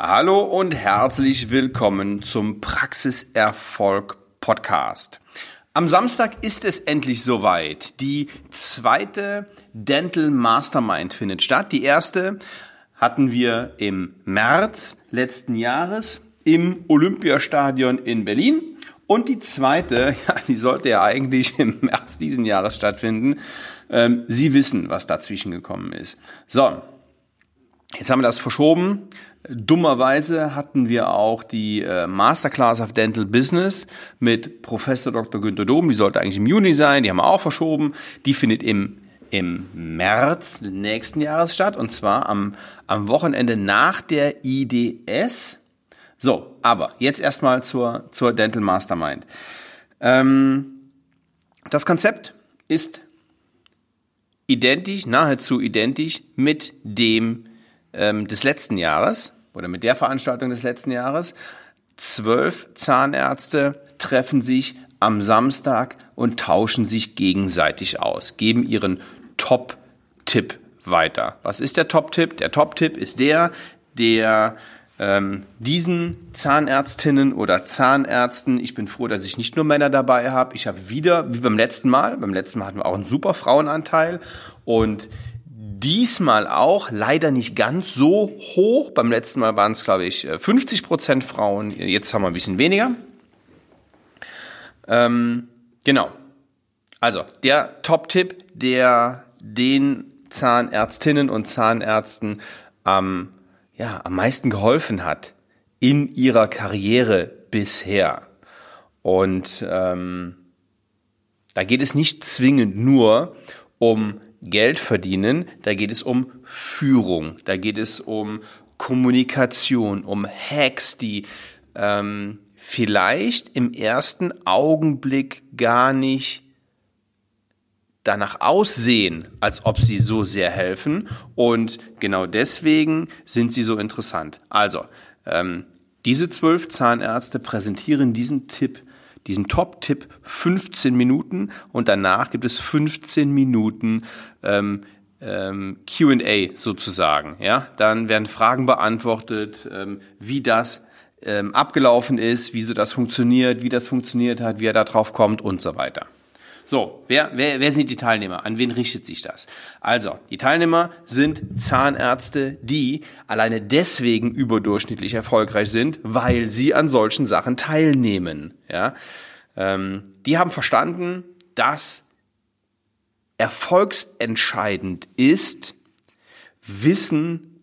Hallo und herzlich willkommen zum Praxiserfolg Podcast. Am Samstag ist es endlich soweit. Die zweite Dental Mastermind findet statt. Die erste hatten wir im März letzten Jahres im Olympiastadion in Berlin. Und die zweite, ja, die sollte ja eigentlich im März diesen Jahres stattfinden. Ähm, Sie wissen, was dazwischen gekommen ist. So, jetzt haben wir das verschoben. Dummerweise hatten wir auch die äh, Masterclass of Dental Business mit Professor Dr. Günter Dom. Die sollte eigentlich im Juni sein. Die haben wir auch verschoben. Die findet im im März nächsten Jahres statt und zwar am, am Wochenende nach der IDS. So, aber jetzt erstmal zur, zur Dental Mastermind. Ähm, das Konzept ist identisch, nahezu identisch mit dem ähm, des letzten Jahres oder mit der Veranstaltung des letzten Jahres. Zwölf Zahnärzte treffen sich am Samstag und tauschen sich gegenseitig aus, geben ihren Top-Tipp weiter. Was ist der Top-Tipp? Der Top-Tipp ist der, der ähm, diesen Zahnärztinnen oder Zahnärzten, ich bin froh, dass ich nicht nur Männer dabei habe, ich habe wieder, wie beim letzten Mal, beim letzten Mal hatten wir auch einen super Frauenanteil und diesmal auch leider nicht ganz so hoch. Beim letzten Mal waren es, glaube ich, 50 Prozent Frauen. Jetzt haben wir ein bisschen weniger. Ähm, genau. Also der Top-Tipp, der den Zahnärztinnen und Zahnärzten am, ja, am meisten geholfen hat in ihrer Karriere bisher. Und ähm, da geht es nicht zwingend nur um Geld verdienen, da geht es um Führung, da geht es um Kommunikation, um Hacks, die ähm, vielleicht im ersten Augenblick gar nicht danach aussehen, als ob sie so sehr helfen. Und genau deswegen sind sie so interessant. Also, ähm, diese zwölf Zahnärzte präsentieren diesen Tipp diesen Top-Tipp 15 Minuten und danach gibt es 15 Minuten ähm, ähm, QA sozusagen. Ja, dann werden Fragen beantwortet, ähm, wie das ähm, abgelaufen ist, wieso das funktioniert, wie das funktioniert hat, wie er da drauf kommt und so weiter. So, wer, wer, wer sind die Teilnehmer? An wen richtet sich das? Also, die Teilnehmer sind Zahnärzte, die alleine deswegen überdurchschnittlich erfolgreich sind, weil sie an solchen Sachen teilnehmen. Ja, ähm, die haben verstanden, dass erfolgsentscheidend ist, Wissen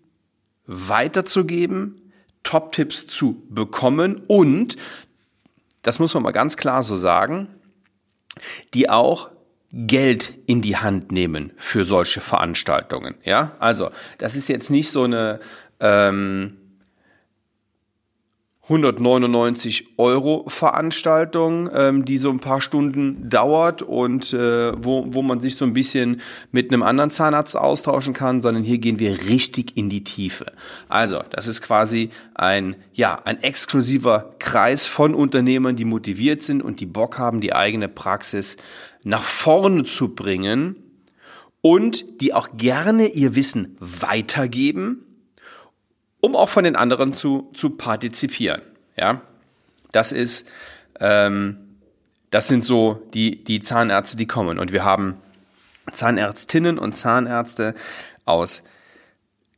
weiterzugeben, Top-Tipps zu bekommen und, das muss man mal ganz klar so sagen, die auch Geld in die Hand nehmen für solche Veranstaltungen. Ja, also das ist jetzt nicht so eine ähm, 199 Euro Veranstaltung, ähm, die so ein paar Stunden dauert und äh, wo, wo man sich so ein bisschen mit einem anderen Zahnarzt austauschen kann, sondern hier gehen wir richtig in die Tiefe. Also, das ist quasi ein, ja, ein exklusiver Kreis von Unternehmern, die motiviert sind und die Bock haben, die eigene Praxis nach vorne zu bringen und die auch gerne ihr Wissen weitergeben um auch von den anderen zu, zu partizipieren. Ja, das ist, ähm, das sind so die, die Zahnärzte, die kommen. Und wir haben Zahnärztinnen und Zahnärzte aus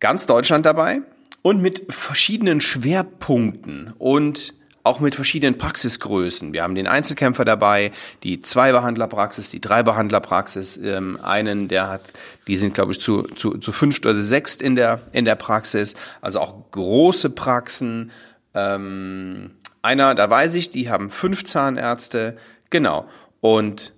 ganz Deutschland dabei und mit verschiedenen Schwerpunkten und auch mit verschiedenen Praxisgrößen. Wir haben den Einzelkämpfer dabei, die Zwei-Behandler-Praxis, die Drei-Behandler-Praxis, ähm, einen, der hat, die sind, glaube ich, zu, zu, zu fünft oder sechst in der, in der Praxis, also auch große Praxen. Ähm, einer, da weiß ich, die haben fünf Zahnärzte, genau. Und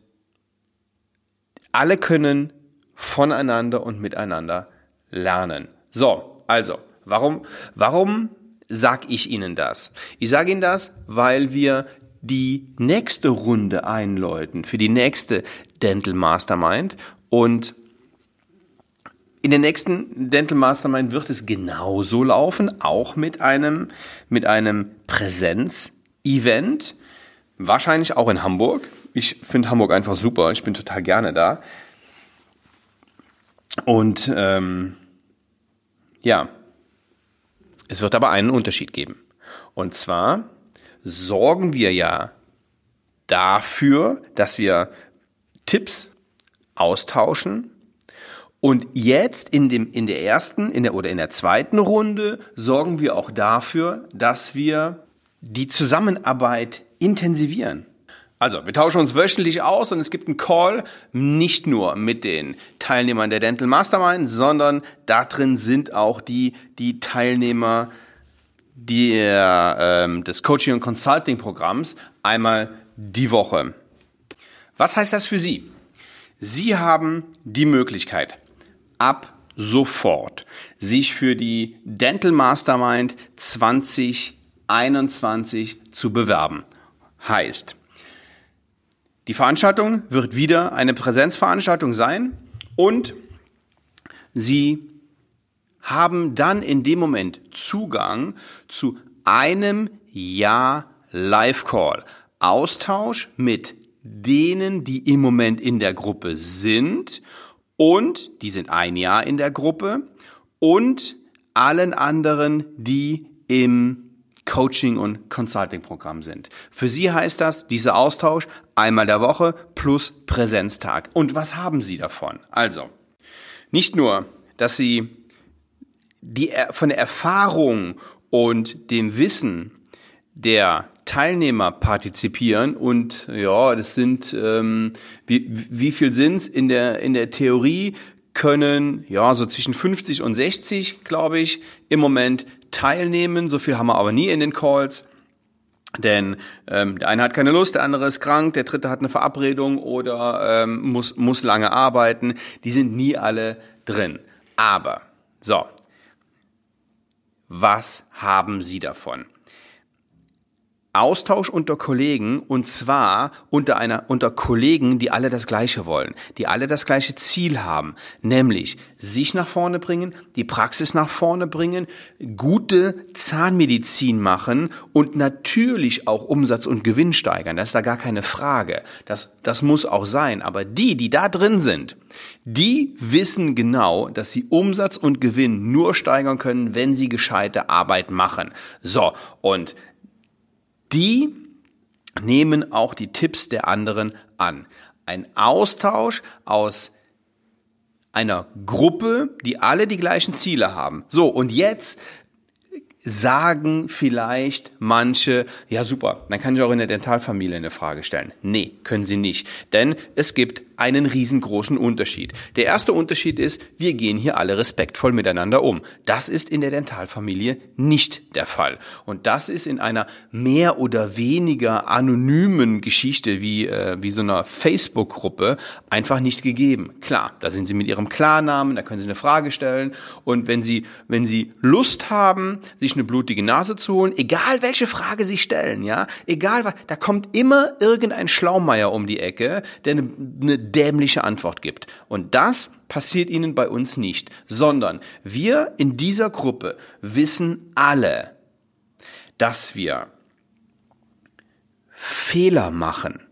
alle können voneinander und miteinander lernen. So, also, warum, warum sag ich Ihnen das? Ich sage Ihnen das, weil wir die nächste Runde einläuten für die nächste Dental Mastermind und in der nächsten Dental Mastermind wird es genauso laufen, auch mit einem, mit einem Präsenz-Event, wahrscheinlich auch in Hamburg. Ich finde Hamburg einfach super, ich bin total gerne da. Und ähm, ja, Es wird aber einen Unterschied geben. Und zwar sorgen wir ja dafür, dass wir Tipps austauschen. Und jetzt in dem, in der ersten, in der, oder in der zweiten Runde sorgen wir auch dafür, dass wir die Zusammenarbeit intensivieren. Also, wir tauschen uns wöchentlich aus und es gibt einen Call nicht nur mit den Teilnehmern der Dental Mastermind, sondern da drin sind auch die, die Teilnehmer der, ähm, des Coaching und Consulting Programms einmal die Woche. Was heißt das für Sie? Sie haben die Möglichkeit, ab sofort sich für die Dental Mastermind 2021 zu bewerben. Heißt, die Veranstaltung wird wieder eine Präsenzveranstaltung sein und Sie haben dann in dem Moment Zugang zu einem Jahr Live-Call. Austausch mit denen, die im Moment in der Gruppe sind und die sind ein Jahr in der Gruppe und allen anderen, die im Coaching- und Consulting-Programm sind. Für Sie heißt das, dieser Austausch einmal der Woche plus Präsenztag. Und was haben Sie davon? Also, nicht nur, dass Sie die, von der Erfahrung und dem Wissen der Teilnehmer partizipieren und ja, das sind ähm, wie, wie viel sind's in der in der Theorie können ja so zwischen 50 und 60, glaube ich, im Moment teilnehmen. So viel haben wir aber nie in den Calls. Denn ähm, der eine hat keine Lust, der andere ist krank, der dritte hat eine Verabredung oder ähm, muss, muss lange arbeiten. Die sind nie alle drin. Aber, so, was haben Sie davon? Austausch unter Kollegen und zwar unter einer unter Kollegen, die alle das gleiche wollen, die alle das gleiche Ziel haben, nämlich sich nach vorne bringen, die Praxis nach vorne bringen, gute Zahnmedizin machen und natürlich auch Umsatz und Gewinn steigern. Das ist da gar keine Frage. Das das muss auch sein, aber die, die da drin sind, die wissen genau, dass sie Umsatz und Gewinn nur steigern können, wenn sie gescheite Arbeit machen. So, und die nehmen auch die Tipps der anderen an. Ein Austausch aus einer Gruppe, die alle die gleichen Ziele haben. So, und jetzt sagen vielleicht manche, ja super, dann kann ich auch in der Dentalfamilie eine Frage stellen. Nee, können sie nicht. Denn es gibt einen riesengroßen Unterschied. Der erste Unterschied ist, wir gehen hier alle respektvoll miteinander um. Das ist in der Dentalfamilie nicht der Fall. Und das ist in einer mehr oder weniger anonymen Geschichte wie, äh, wie so einer Facebook-Gruppe einfach nicht gegeben. Klar, da sind sie mit ihrem Klarnamen, da können sie eine Frage stellen. Und wenn sie, wenn sie Lust haben, sich eine blutige Nase zu holen, egal welche Frage sie stellen, ja, egal was, da kommt immer irgendein Schlaumeier um die Ecke, der eine, eine dämliche Antwort gibt. Und das passiert ihnen bei uns nicht, sondern wir in dieser Gruppe wissen alle, dass wir Fehler machen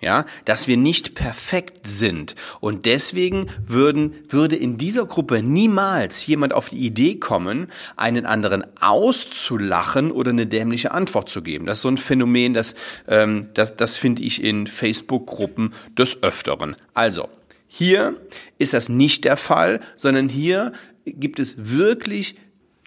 ja, dass wir nicht perfekt sind. Und deswegen würden, würde in dieser Gruppe niemals jemand auf die Idee kommen, einen anderen auszulachen oder eine dämliche Antwort zu geben. Das ist so ein Phänomen, das, ähm, das, das finde ich in Facebook-Gruppen des Öfteren. Also, hier ist das nicht der Fall, sondern hier gibt es wirklich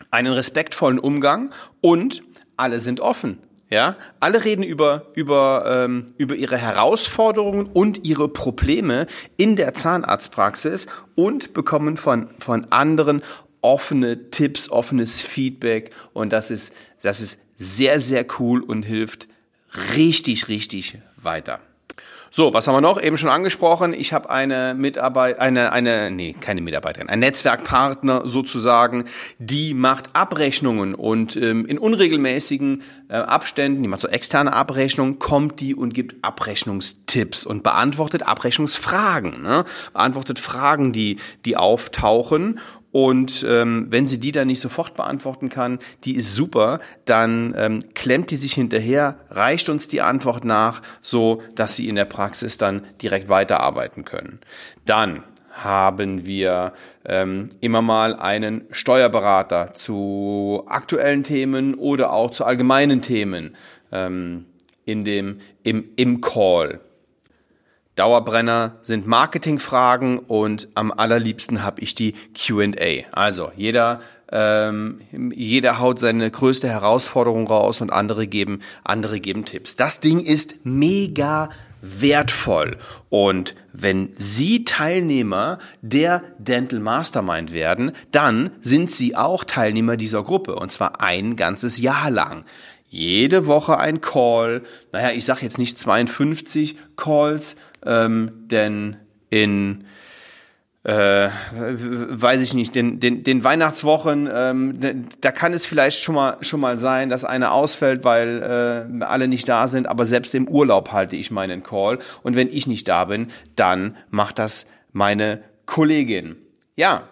einen respektvollen Umgang und alle sind offen. Ja, alle reden über über ähm, über ihre Herausforderungen und ihre Probleme in der Zahnarztpraxis und bekommen von von anderen offene Tipps, offenes Feedback und das ist das ist sehr sehr cool und hilft richtig richtig weiter. So, was haben wir noch? Eben schon angesprochen. Ich habe eine Mitarbeit, eine, eine, nee, keine Mitarbeiterin, ein Netzwerkpartner sozusagen, die macht Abrechnungen und ähm, in unregelmäßigen äh, Abständen, die macht so externe Abrechnungen, kommt die und gibt Abrechnungstipps und beantwortet Abrechnungsfragen, ne? beantwortet Fragen, die, die auftauchen und ähm, wenn sie die dann nicht sofort beantworten kann, die ist super, dann ähm, klemmt die sich hinterher, reicht uns die Antwort nach, so dass sie in der Praxis dann direkt weiterarbeiten können. Dann haben wir ähm, immer mal einen Steuerberater zu aktuellen Themen oder auch zu allgemeinen Themen ähm, in dem, im, im Call. Dauerbrenner sind Marketingfragen und am allerliebsten habe ich die QA. Also jeder, ähm, jeder haut seine größte Herausforderung raus und andere geben, andere geben Tipps. Das Ding ist mega wertvoll. Und wenn Sie Teilnehmer der Dental Mastermind werden, dann sind Sie auch Teilnehmer dieser Gruppe und zwar ein ganzes Jahr lang jede Woche ein Call. Naja, ich sage jetzt nicht 52 Calls, ähm, denn in äh, weiß ich nicht, den, den, den Weihnachtswochen, ähm, da kann es vielleicht schon mal, schon mal sein, dass eine ausfällt, weil äh, alle nicht da sind, aber selbst im Urlaub halte ich meinen Call und wenn ich nicht da bin, dann macht das meine Kollegin. Ja,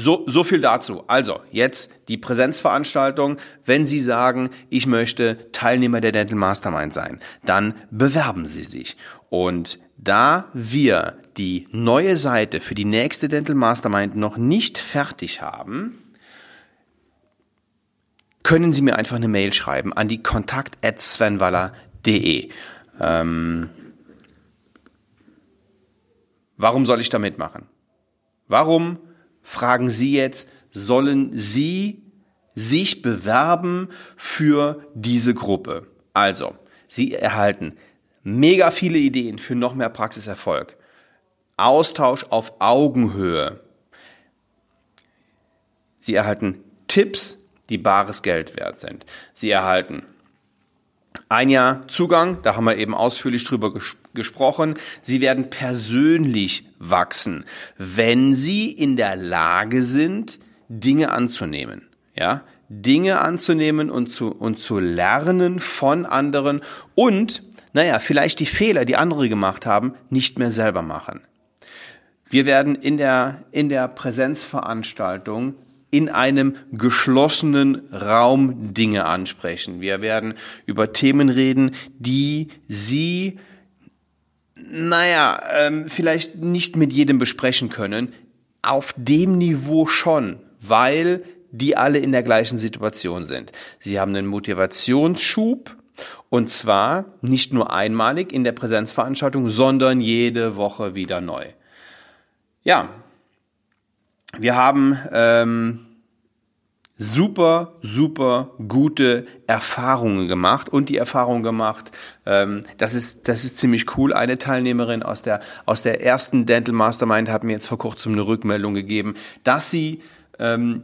so, so viel dazu. Also, jetzt die Präsenzveranstaltung. Wenn Sie sagen, ich möchte Teilnehmer der Dental Mastermind sein, dann bewerben Sie sich. Und da wir die neue Seite für die nächste Dental Mastermind noch nicht fertig haben, können Sie mir einfach eine Mail schreiben an die kontakt.svenwaller.de. Ähm, warum soll ich da mitmachen? Warum fragen Sie jetzt, sollen Sie sich bewerben für diese Gruppe? Also, Sie erhalten mega viele Ideen für noch mehr Praxiserfolg. Austausch auf Augenhöhe. Sie erhalten Tipps, die bares Geld wert sind. Sie erhalten ein Jahr Zugang, da haben wir eben ausführlich drüber ges gesprochen. Sie werden persönlich wachsen, wenn Sie in der Lage sind, Dinge anzunehmen. Ja, Dinge anzunehmen und zu, und zu lernen von anderen und, naja, vielleicht die Fehler, die andere gemacht haben, nicht mehr selber machen. Wir werden in der, in der Präsenzveranstaltung in einem geschlossenen Raum Dinge ansprechen. Wir werden über Themen reden, die Sie, naja, ähm, vielleicht nicht mit jedem besprechen können, auf dem Niveau schon, weil die alle in der gleichen Situation sind. Sie haben einen Motivationsschub, und zwar nicht nur einmalig in der Präsenzveranstaltung, sondern jede Woche wieder neu. Ja, wir haben ähm, super, super gute Erfahrungen gemacht und die Erfahrung gemacht, ähm, das ist das ist ziemlich cool. Eine Teilnehmerin aus der aus der ersten Dental Mastermind hat mir jetzt vor kurzem eine Rückmeldung gegeben, dass sie ähm,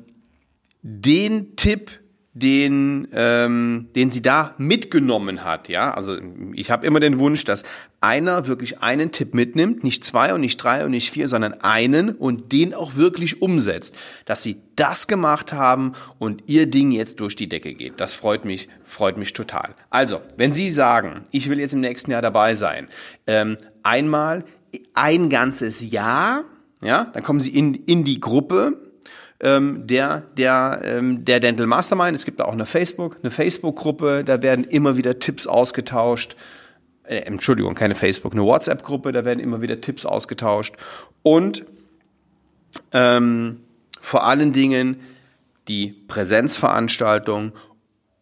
den Tipp den, ähm, den sie da mitgenommen hat. Ja, also ich habe immer den Wunsch, dass einer wirklich einen Tipp mitnimmt, nicht zwei und nicht drei und nicht vier, sondern einen und den auch wirklich umsetzt, dass sie das gemacht haben und ihr Ding jetzt durch die Decke geht. Das freut mich, freut mich total. Also, wenn Sie sagen, ich will jetzt im nächsten Jahr dabei sein, ähm, einmal ein ganzes Jahr, ja, dann kommen Sie in, in die Gruppe ähm, der, der, ähm, der Dental Mastermind. Es gibt da auch eine Facebook, eine Facebook-Gruppe, da werden immer wieder Tipps ausgetauscht. Äh, Entschuldigung, keine Facebook, eine WhatsApp-Gruppe, da werden immer wieder Tipps ausgetauscht. Und ähm, vor allen Dingen die Präsenzveranstaltung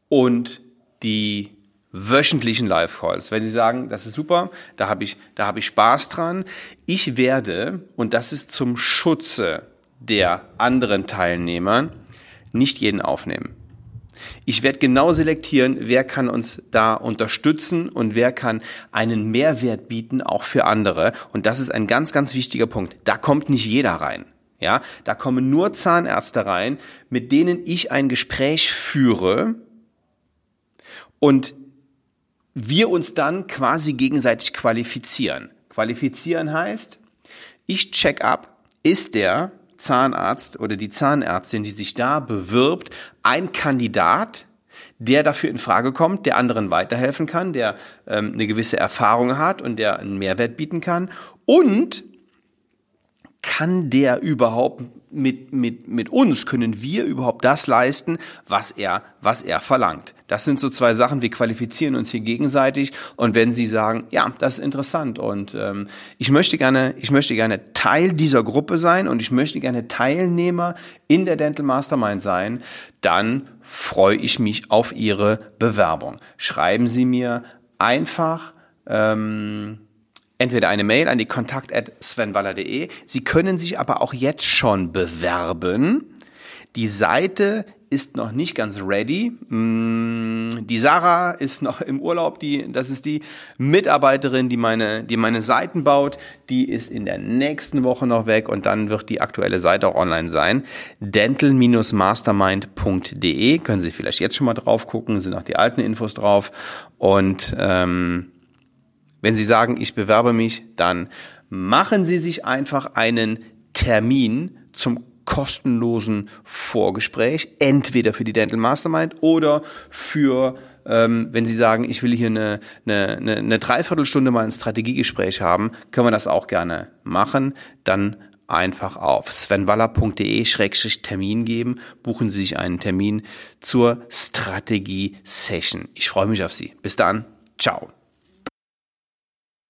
und die wöchentlichen Live-Calls. Wenn Sie sagen, das ist super, da habe ich, da habe ich Spaß dran. Ich werde, und das ist zum Schutze der anderen Teilnehmer nicht jeden aufnehmen. Ich werde genau selektieren, wer kann uns da unterstützen und wer kann einen Mehrwert bieten, auch für andere. Und das ist ein ganz, ganz wichtiger Punkt. Da kommt nicht jeder rein. Ja, da kommen nur Zahnärzte rein, mit denen ich ein Gespräch führe und wir uns dann quasi gegenseitig qualifizieren. Qualifizieren heißt, ich check ab, ist der Zahnarzt oder die Zahnärztin, die sich da bewirbt, ein Kandidat, der dafür in Frage kommt, der anderen weiterhelfen kann, der ähm, eine gewisse Erfahrung hat und der einen Mehrwert bieten kann? Und kann der überhaupt mit, mit, mit uns können wir überhaupt das leisten, was er, was er verlangt. Das sind so zwei Sachen, wir qualifizieren uns hier gegenseitig und wenn Sie sagen, ja, das ist interessant und ähm, ich möchte gerne, ich möchte gerne Teil dieser Gruppe sein und ich möchte gerne Teilnehmer in der Dental Mastermind sein, dann freue ich mich auf Ihre Bewerbung. Schreiben Sie mir einfach ähm, entweder eine Mail an die kontakt at svenwaller.de. Sie können sich aber auch jetzt schon bewerben. Die Seite ist noch nicht ganz ready. Mm, die Sarah ist noch im Urlaub. Die, das ist die Mitarbeiterin, die meine, die meine Seiten baut. Die ist in der nächsten Woche noch weg und dann wird die aktuelle Seite auch online sein. dental-mastermind.de können Sie vielleicht jetzt schon mal drauf gucken. Sind auch die alten Infos drauf und ähm, wenn Sie sagen, ich bewerbe mich, dann machen Sie sich einfach einen Termin zum kostenlosen Vorgespräch, entweder für die Dental Mastermind oder für, ähm, wenn Sie sagen, ich will hier eine, eine, eine, eine Dreiviertelstunde mal ein Strategiegespräch haben, können wir das auch gerne machen. Dann einfach auf svenwaller.de-termin geben, buchen Sie sich einen Termin zur Strategie-Session. Ich freue mich auf Sie. Bis dann. Ciao.